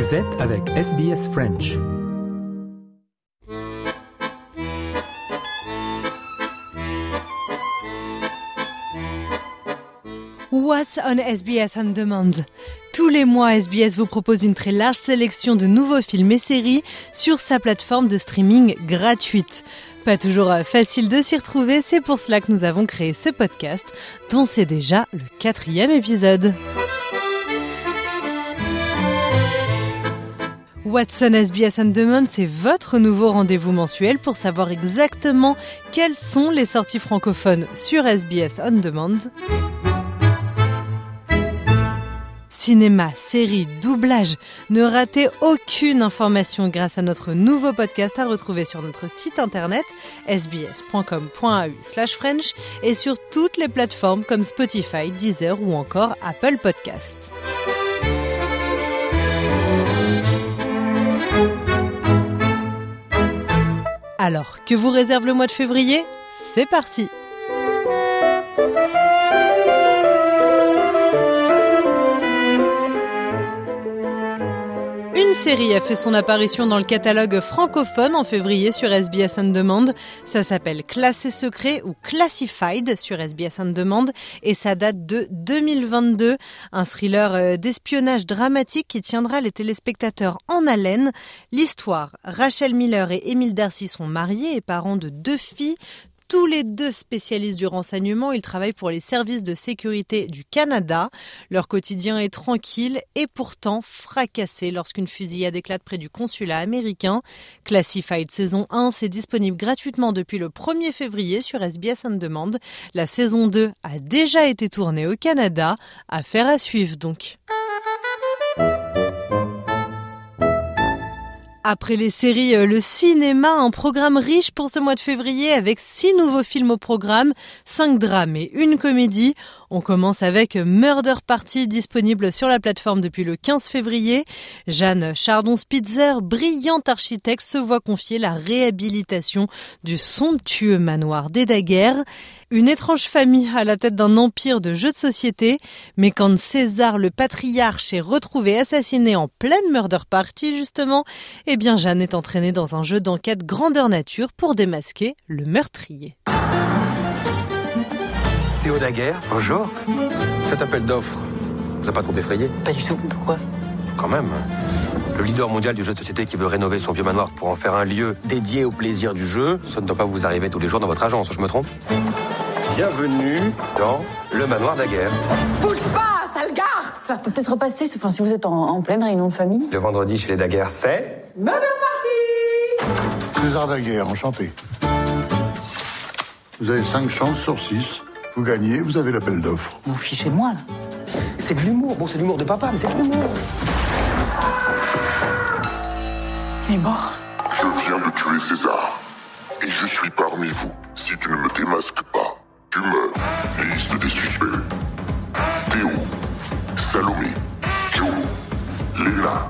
Vous êtes avec SBS French. What's on SBS On Demand? Tous les mois, SBS vous propose une très large sélection de nouveaux films et séries sur sa plateforme de streaming gratuite. Pas toujours euh, facile de s'y retrouver, c'est pour cela que nous avons créé ce podcast, dont c'est déjà le quatrième épisode. Watson SBS On Demand, c'est votre nouveau rendez-vous mensuel pour savoir exactement quelles sont les sorties francophones sur SBS On Demand. Cinéma, séries, doublage, ne ratez aucune information grâce à notre nouveau podcast à retrouver sur notre site internet sbs.com.au French et sur toutes les plateformes comme Spotify, Deezer ou encore Apple Podcast. Alors, que vous réserve le mois de février? C'est parti série a fait son apparition dans le catalogue francophone en février sur SBS On Demand. Ça s'appelle Classé secret ou Classified sur SBS On Demand et ça date de 2022. Un thriller euh, d'espionnage dramatique qui tiendra les téléspectateurs en haleine. L'histoire, Rachel Miller et Emile Darcy sont mariés et parents de deux filles tous les deux spécialistes du renseignement. Ils travaillent pour les services de sécurité du Canada. Leur quotidien est tranquille et pourtant fracassé lorsqu'une fusillade éclate près du consulat américain. Classified saison 1, c'est disponible gratuitement depuis le 1er février sur SBS On Demand. La saison 2 a déjà été tournée au Canada. Affaire à suivre donc. Après les séries, euh, le cinéma, un programme riche pour ce mois de février avec six nouveaux films au programme, cinq drames et une comédie. On commence avec Murder Party disponible sur la plateforme depuis le 15 février. Jeanne Chardon-Spitzer, brillante architecte, se voit confier la réhabilitation du somptueux manoir des Daguerres. Une étrange famille à la tête d'un empire de jeux de société, mais quand César le patriarche est retrouvé assassiné en pleine murder party justement, eh bien Jeanne est entraînée dans un jeu d'enquête grandeur nature pour démasquer le meurtrier. Théo Daguerre, bonjour. Cet appel d'offres vous a pas trop effrayé? Pas du tout. Pourquoi? Quand même. Le leader mondial du jeu de société qui veut rénover son vieux manoir pour en faire un lieu dédié au plaisir du jeu, ça ne doit pas vous arriver tous les jours dans votre agence, je me trompe? Bienvenue dans le manoir Daguerre. Bouge pas, sale garce Peut être repasser, enfin, si vous êtes en, en pleine réunion de famille. Le vendredi chez les Daguerre, c'est... Murder Party César Daguerre, enchanté. Vous avez 5 chances sur 6. Vous gagnez, vous avez l'appel d'offres. Vous vous fichez de moi, là. C'est de l'humour. Bon, c'est de l'humour de papa, mais c'est de l'humour. Il est mort. Je viens de tuer César. Et je suis parmi vous. Si tu ne me démasques pas, tu meurs. Liste des suspects. Théo, Salomé, Joe, Léla,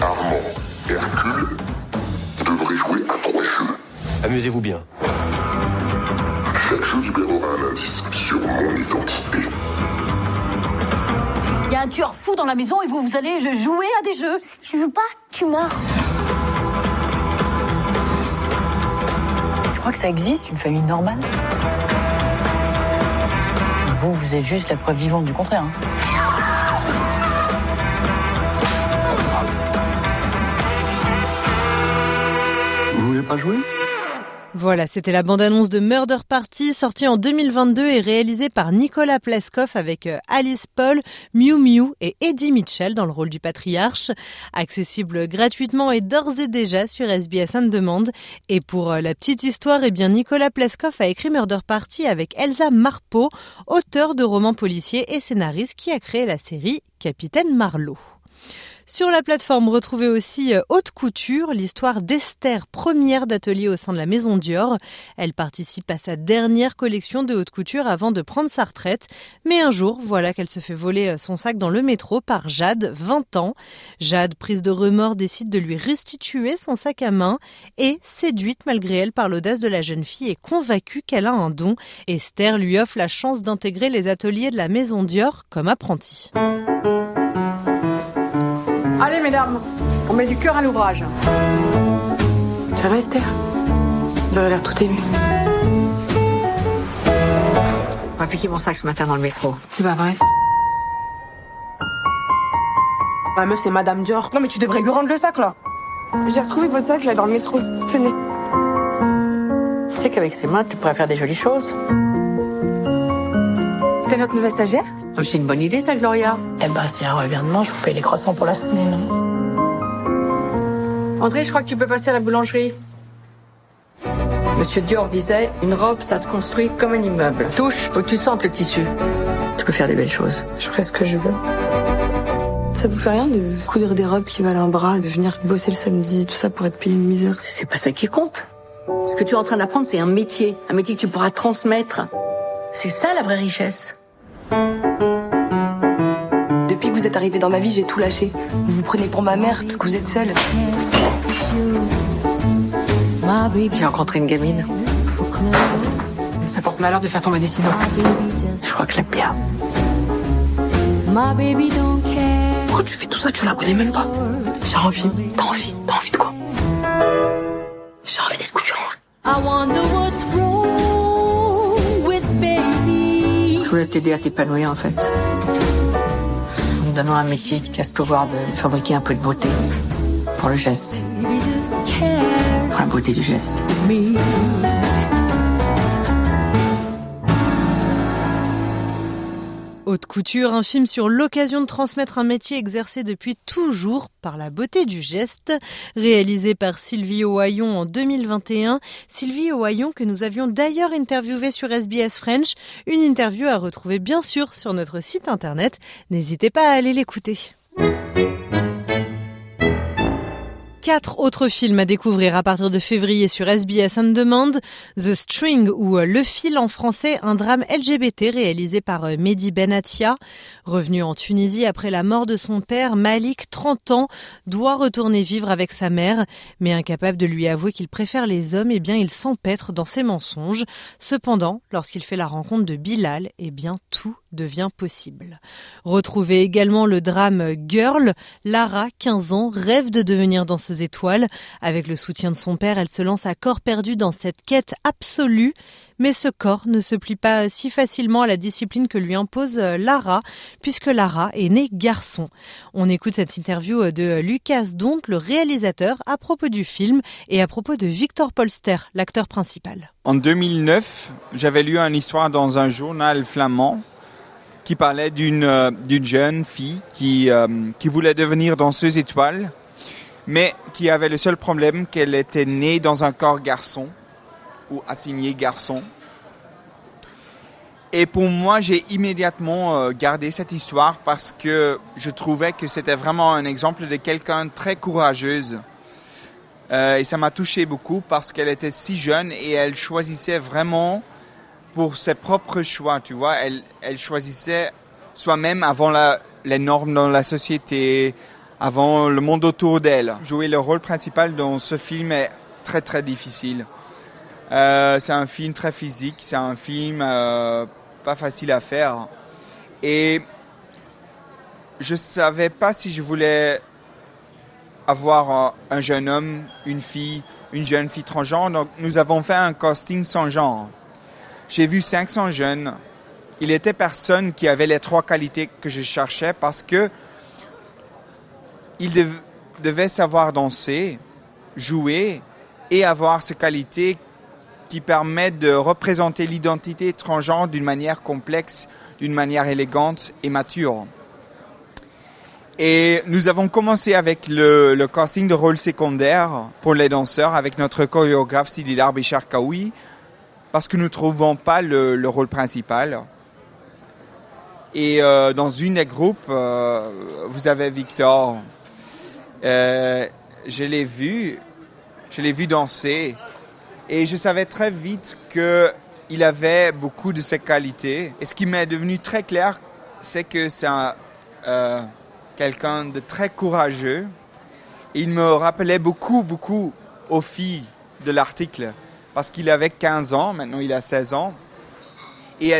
Armand, Hercule devraient jouer à trois jeux. Amusez-vous bien. Chaque jeu libérera un indice sur mon identité. Il y a un tueur fou dans la maison et vous, vous allez jouer à des jeux. Si tu joues pas, tu meurs. Je crois que ça existe, une famille normale? Vous, vous êtes juste la preuve vivante du contraire. hein. Vous voulez pas jouer? Voilà, c'était la bande-annonce de Murder Party, sortie en 2022 et réalisée par Nicolas Pleskoff avec euh, Alice Paul, Miu Miu et Eddie Mitchell dans le rôle du patriarche. Accessible gratuitement et d'ores et déjà sur SBS On Demand. Et pour euh, la petite histoire, eh bien Nicolas Pleskoff a écrit Murder Party avec Elsa Marpeau, auteur de romans policiers et scénariste qui a créé la série Capitaine Marlowe. Sur la plateforme, retrouvez aussi euh, Haute Couture, l'histoire d'Esther, première d'atelier au sein de la Maison Dior. Elle participe à sa dernière collection de haute couture avant de prendre sa retraite. Mais un jour, voilà qu'elle se fait voler euh, son sac dans le métro par Jade, 20 ans. Jade, prise de remords, décide de lui restituer son sac à main et, séduite malgré elle par l'audace de la jeune fille et convaincue qu'elle a un don, Esther lui offre la chance d'intégrer les ateliers de la Maison Dior comme apprentie. Allez, mesdames, on met du cœur à l'ouvrage. Ça va, Esther? Vous avez l'air tout ému. On va piquer mon sac ce matin dans le métro. C'est pas vrai La meuf, c'est Madame Dior. Non, mais tu devrais lui rendre le sac, là. J'ai retrouvé votre sac, là, dans le métro. Tenez. Tu sais qu'avec ses mains, tu pourrais faire des jolies choses. Notre nouvelle stagiaire Oh, C'est une bonne idée, ça, Gloria. Eh ben, si elle revient demain, je vous paye les croissants pour la semaine. André, je crois que tu peux passer à la boulangerie. Monsieur Dior disait, une robe, ça se construit comme un immeuble. Touche, faut que tu sentes le tissu. Tu peux faire des belles choses. Je ferai ce que je veux. Ça vous fait rien de coudre des robes qui valent un bras, de venir bosser le samedi, tout ça pour être payé une misère? C'est pas ça qui compte. Ce que tu es en train d'apprendre, c'est un métier. Un métier que tu pourras transmettre. C'est ça la vraie richesse. Vous êtes arrivé dans ma vie, j'ai tout lâché. Vous vous prenez pour ma mère parce que vous êtes seule. J'ai rencontré une gamine. Ça porte malheur de faire tomber des ciseaux. Je crois que je l'aime bien. Pourquoi tu fais tout ça? Tu la connais même pas. J'ai envie. T'as envie T'as envie de quoi? J'ai envie d'être couturière. Je voulais t'aider à t'épanouir, en fait. Donnant un métier qui a ce pouvoir de fabriquer un peu de beauté. Pour le geste. Pour la beauté du geste. Haute couture, un film sur l'occasion de transmettre un métier exercé depuis toujours par la beauté du geste, réalisé par Sylvie Ohaillon en 2021. Sylvie Ohaillon que nous avions d'ailleurs interviewé sur SBS French, une interview à retrouver bien sûr sur notre site internet. N'hésitez pas à aller l'écouter. Quatre autres films à découvrir à partir de février sur SBS On Demand. The String ou Le Fil en français, un drame LGBT réalisé par euh, Mehdi Benatia. Revenu en Tunisie après la mort de son père, Malik, 30 ans, doit retourner vivre avec sa mère. Mais incapable de lui avouer qu'il préfère les hommes, eh bien il s'empêtre dans ses mensonges. Cependant, lorsqu'il fait la rencontre de Bilal, eh bien tout devient possible. Retrouvez également le drame Girl. Lara, 15 ans, rêve de devenir danseuse étoile. Avec le soutien de son père, elle se lance à corps perdu dans cette quête absolue. Mais ce corps ne se plie pas si facilement à la discipline que lui impose Lara, puisque Lara est née garçon. On écoute cette interview de Lucas Dont, le réalisateur, à propos du film et à propos de Victor Polster, l'acteur principal. En 2009, j'avais lu une histoire dans un journal flamand qui parlait d'une euh, d'une jeune fille qui, euh, qui voulait devenir danseuse étoile, mais qui avait le seul problème qu'elle était née dans un corps garçon ou assigné garçon. Et pour moi, j'ai immédiatement euh, gardé cette histoire parce que je trouvais que c'était vraiment un exemple de quelqu'un très courageuse. Et ça m'a touché beaucoup parce qu'elle était si jeune et elle choisissait vraiment pour ses propres choix, tu vois. Elle, choisissait soi-même avant les normes dans la société, avant le monde autour d'elle. Jouer le rôle principal dans ce film est très très difficile. Euh, c'est un film très physique, c'est un film euh, pas facile à faire. Et je savais pas si je voulais avoir un, un jeune homme, une fille, une jeune fille transgenre. Donc nous avons fait un casting sans genre. J'ai vu 500 jeunes. Il était personne qui avait les trois qualités que je cherchais parce que il dev- devait savoir danser, jouer et avoir ces qualités qui permettent de représenter l'identité transgenre d'une manière complexe, d'une manière élégante et mature. Et nous avons commencé avec le, casting de rôle secondaire pour les danseurs avec notre chorégraphe Sididar Bichar Kaoui parce que nous ne trouvons pas le, le rôle principal. Et euh, dans une des groupes, euh, vous avez Victor. Euh, je l'ai vu, je l'ai vu danser et je savais très vite que il avait beaucoup de ses qualités. Et ce qui m'est devenu très clair, c'est que c'est un, quelqu'un de très courageux. Il me rappelait beaucoup, beaucoup aux filles de l'article parce qu'il avait 15 ans, maintenant il a 16 ans. Et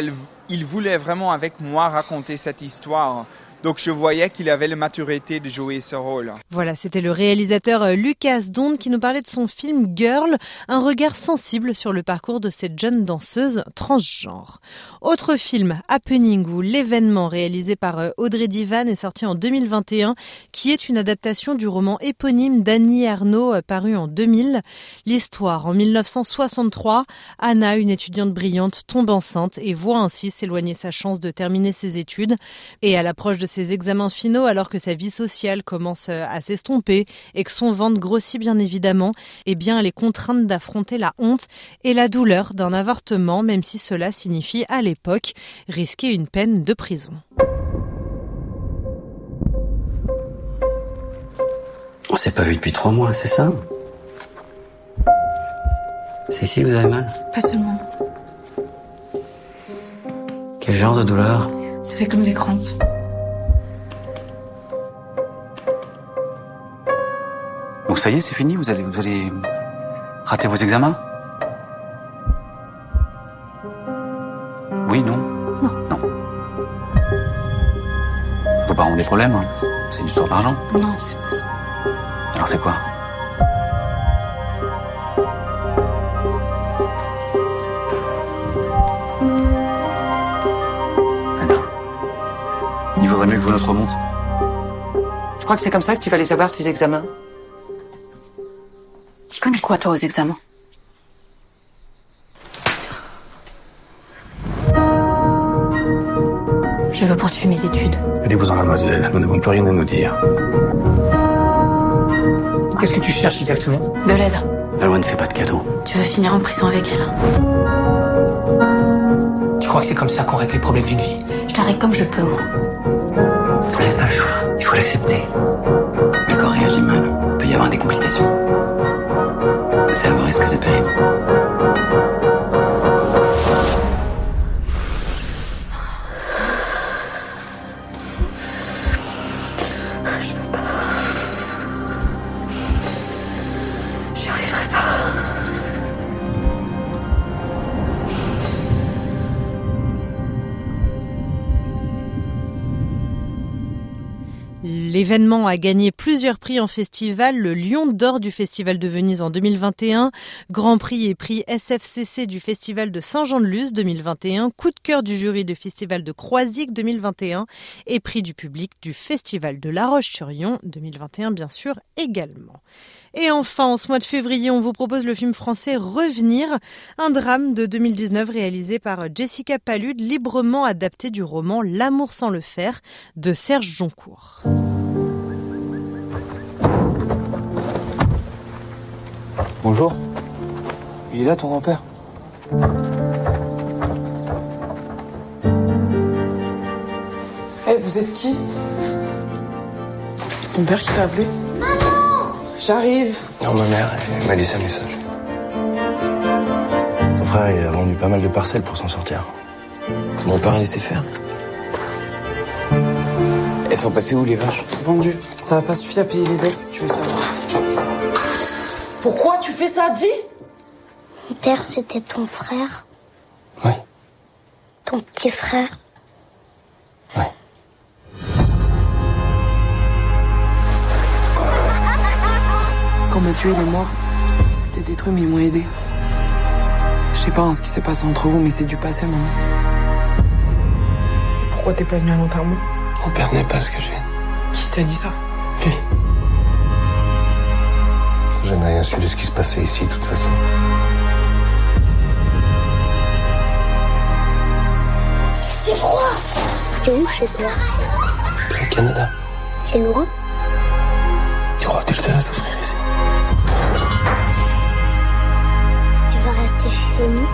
il voulait vraiment avec moi raconter cette histoire Donc je voyais qu'il avait la maturité de jouer ce rôle. Voilà, c'était le réalisateur euh, Lucas Dond qui nous parlait de son film Girl, un regard sensible sur le parcours de cette jeune danseuse transgenre. Autre film, Happening ou L'événement réalisé par euh, Audrey Divan est sorti en 2021 qui est une adaptation du roman éponyme d'Annie Ernaux euh, paru en 2000. L'histoire, en 1963, Anna, une étudiante brillante, tombe enceinte et voit ainsi s'éloigner sa chance de terminer ses études. Et à l'approche de ses examens finaux, alors que sa vie sociale commence euh, à s'estomper et que son ventre grossit bien évidemment, eh bien elle est contrainte d'affronter la honte et la douleur d'un avortement, même si cela signifie à l'époque risquer une peine de prison. On s'est pas vu depuis trois mois, c'est ça? C'est ici que vous avez mal? Pas seulement. Quel genre de douleur? Ça fait comme des crampes. Donc ça y est, c'est fini Vous allez, vous allez rater vos examens? Oui, non? Non. Non. Vos parents ont des problèmes hein C'est une histoire d'argent Non, c'est pas ça. Alors c'est quoi? Il vaudrait mieux que vos notes remontent. Tu crois que c'est comme ça que tu vas les avoir, tes examens connais quoi, toi, aux examens Je veux poursuivre mes études. Allez-vous-en, mademoiselle. Nous n'avons plus rien à nous dire. Qu'est-ce que tu cherches exactement? De l'aide. La loi ne fait pas de cadeaux. Tu veux finir en prison avec elle Tu crois que c'est comme ça qu'on règle les problèmes d'une vie? Je la règle comme je peux, moi. Vous n'avez pas le choix. Il faut l'accepter. Le corps réagit mal. Il peut y avoir des complications. C'est à vos risques et périls. J'y arriverai pas. L'événement a gagné plusieurs prix en festival, le Lion d'Or du Festival de Venise en 2021, Grand Prix et prix SFCC du Festival de Saint-Jean-de-Luz 2021, coup de cœur du jury du Festival de Croisic 2021 et prix du public du Festival de La Roche-sur-Yon 2021 bien sûr également. Et enfin, en ce mois de février, on vous propose le film français Revenir, un drame de 2019 réalisé par Jessica Palud, librement adapté du roman L'amour sans le faire de Serge Joncourt. Bonjour. Il est là ton grand-père? Eh, vous êtes qui? C'est ton père qui t'a appelé? Maman J'arrive. Non, ma mère, elle m'a laissé un message. Ton frère, il a vendu pas mal de parcelles pour s'en sortir. Mon père a laissé faire. Elles sont passées où les vaches? Vendu. Ça va pas suffire à payer les dettes si tu veux savoir. Pourquoi tu fais ça, dis Mon père, c'était ton frère Oui. Ton petit frère Quand Mathieu il est mort, c'était détruit, mais ils m'ont aidé. Je sais pas hein, ce qui s'est passé entre vous, mais c'est du passé maintenant. Et pourquoi t'es pas venu à l'enterrement? Mon père n'est pas ce que j'ai. Qui t'a dit ça? Lui. J'ai jamais rien su de ce qui se passait ici, de toute façon. C'est froid C'est où chez toi Au Canada. C'est loin Tu crois que tu le sais à souffrir ici? Tu vas rester chez nous?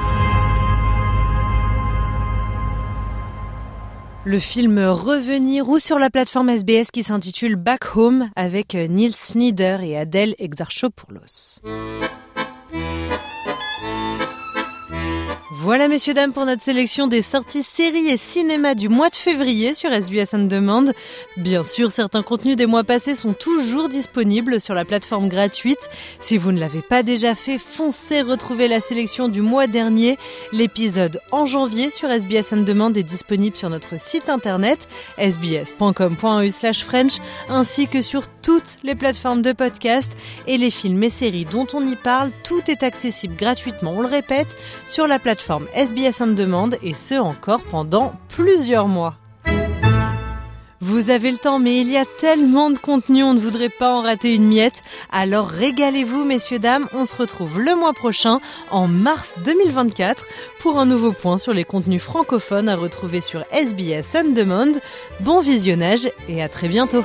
Le film Revenir ou sur la plateforme SBS qui s'intitule Back Home avec Neil Snyder et Adèle Exarchopoulos. Voilà messieurs dames pour notre sélection des sorties séries et cinéma du mois de février sur SBS On Demand. Bien sûr, certains contenus des mois passés sont toujours disponibles sur la plateforme gratuite. Si vous ne l'avez pas déjà fait, foncez retrouver la sélection du mois dernier. L'épisode en janvier sur SBS On Demand est disponible sur notre site internet sbs.com.au/french ainsi que sur toutes les plateformes de podcast et les films et séries dont on y parle, tout est accessible gratuitement, on le répète, sur la plateforme SBS On demande et ce encore pendant plusieurs mois. Vous avez le temps, mais il y a tellement de contenu, on ne voudrait pas en rater une miette. Alors régalez-vous, messieurs, dames. On se retrouve le mois prochain, en mars 2024, pour un nouveau point sur les contenus francophones à retrouver sur SBS On Demand. Bon visionnage et à très bientôt.